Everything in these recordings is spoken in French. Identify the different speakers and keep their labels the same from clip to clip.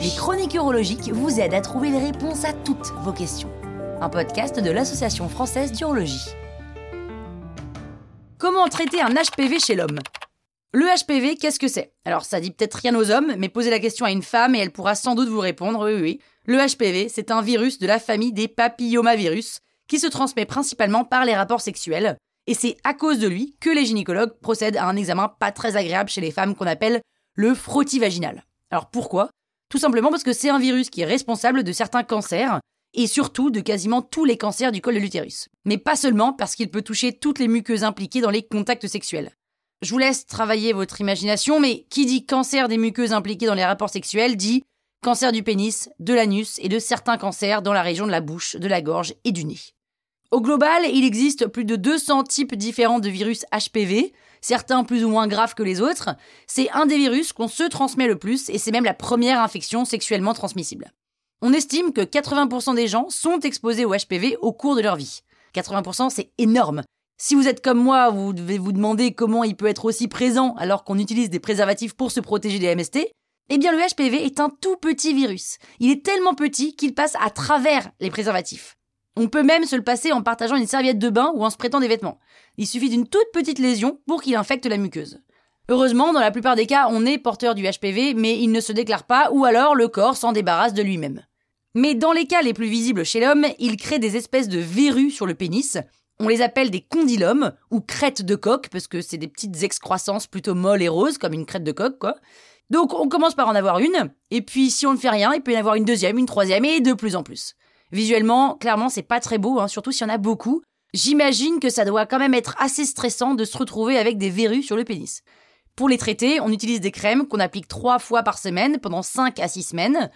Speaker 1: Les chroniques urologiques vous aident à trouver les réponses à toutes vos questions. Un podcast de l'Association française d'urologie. Comment traiter un HPV chez l'homme? Le HPV, qu'est-ce que c'est? Alors, ça dit peut-être rien aux hommes, mais posez la question à une femme et elle pourra sans doute vous répondre. Oui, oui. Le HPV, c'est un virus de la famille des papillomavirus qui se transmet principalement par les rapports sexuels. Et c'est à cause de lui que les gynécologues procèdent à un examen pas très agréable chez les femmes qu'on appelle le frottis vaginal. Alors pourquoi? Tout simplement parce que c'est un virus qui est responsable de certains cancers et surtout de quasiment tous les cancers du col de l'utérus. Mais pas seulement parce qu'il peut toucher toutes les muqueuses impliquées dans les contacts sexuels. Je vous laisse travailler votre imagination, mais qui dit cancer des muqueuses impliquées dans les rapports sexuels dit cancer du pénis, de l'anus et de certains cancers dans la région de la bouche, de la gorge et du nez. Au global, il existe plus de 200 types différents de virus HPV, certains plus ou moins graves que les autres. C'est un des virus qu'on se transmet le plus et c'est même la première infection sexuellement transmissible. On estime que 80% des gens sont exposés au HPV au cours de leur vie. 80% c'est énorme. Si vous êtes comme moi, vous devez vous demander comment il peut être aussi présent alors qu'on utilise des préservatifs pour se protéger des MST. Eh bien le HPV est un tout petit virus. Il est tellement petit qu'il passe à travers les préservatifs. On peut même se le passer en partageant une serviette de bain ou en se prêtant des vêtements. Il suffit d'une toute petite lésion pour qu'il infecte la muqueuse. Heureusement, dans la plupart des cas, on est porteur du HPV, mais il ne se déclare pas ou alors le corps s'en débarrasse de lui-même. Mais dans les cas les plus visibles chez l'homme, il crée des espèces de verrues sur le pénis. On les appelle des condylomes ou crêtes de coq parce que c'est des petites excroissances plutôt molles et roses comme une crête de coq quoi. Donc on commence par en avoir une et puis si on ne fait rien, il peut y en avoir une deuxième, une troisième et de plus en plus. Visuellement, clairement, c'est pas très beau, hein, surtout s'il y en a beaucoup. J'imagine que ça doit quand même être assez stressant de se retrouver avec des verrues sur le pénis. Pour les traiter, on utilise des crèmes qu'on applique trois fois par semaine pendant 5 à 6 semaines.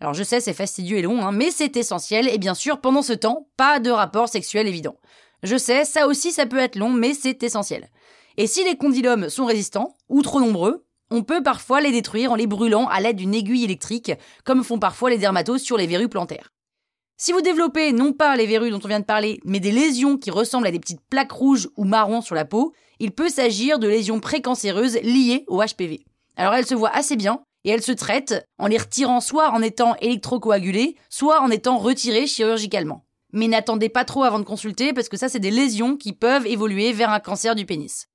Speaker 1: Alors je sais, c'est fastidieux et long, hein, mais c'est essentiel, et bien sûr, pendant ce temps, pas de rapport sexuel évident. Je sais, ça aussi, ça peut être long, mais c'est essentiel. Et si les condylomes sont résistants, ou trop nombreux, on peut parfois les détruire en les brûlant à l'aide d'une aiguille électrique, comme font parfois les dermatos sur les verrues plantaires. Si vous développez non pas les verrues dont on vient de parler, mais des lésions qui ressemblent à des petites plaques rouges ou marron sur la peau, il peut s'agir de lésions précancéreuses liées au HPV. Alors elles se voient assez bien et elles se traitent en les retirant soit en étant électrocoagulées, soit en étant retirées chirurgicalement. Mais n'attendez pas trop avant de consulter parce que ça c'est des lésions qui peuvent évoluer vers un cancer du pénis.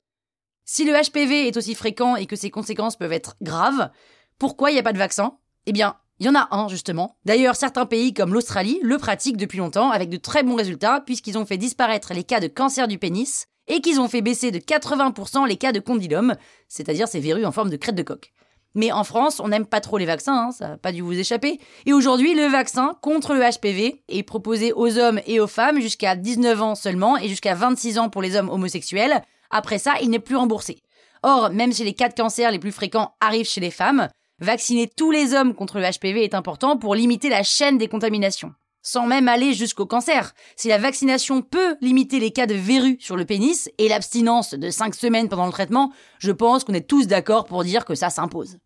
Speaker 1: Si le HPV est aussi fréquent et que ses conséquences peuvent être graves, pourquoi il n'y a pas de vaccin? Eh bien, il y en a un, justement. D'ailleurs, certains pays comme l'Australie le pratiquent depuis longtemps avec de très bons résultats puisqu'ils ont fait disparaître les cas de cancer du pénis et qu'ils ont fait baisser de 80% les cas de condylome, c'est-à-dire ces verrues en forme de crête de coq. Mais en France, on n'aime pas trop les vaccins, hein, ça n'a pas dû vous échapper. Et aujourd'hui, le vaccin contre le HPV est proposé aux hommes et aux femmes jusqu'à 19 ans seulement et jusqu'à 26 ans pour les hommes homosexuels. Après ça, il n'est plus remboursé. Or, même si les cas de cancer les plus fréquents arrivent chez les femmes, Vacciner tous les hommes contre le HPV est important pour limiter la chaîne des contaminations. Sans même aller jusqu'au cancer. Si la vaccination peut limiter les cas de verrues sur le pénis et l'abstinence de 5 semaines pendant le traitement, je pense qu'on est tous d'accord pour dire que ça s'impose.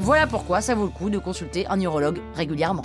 Speaker 1: Voilà pourquoi ça vaut le coup de consulter un urologue régulièrement.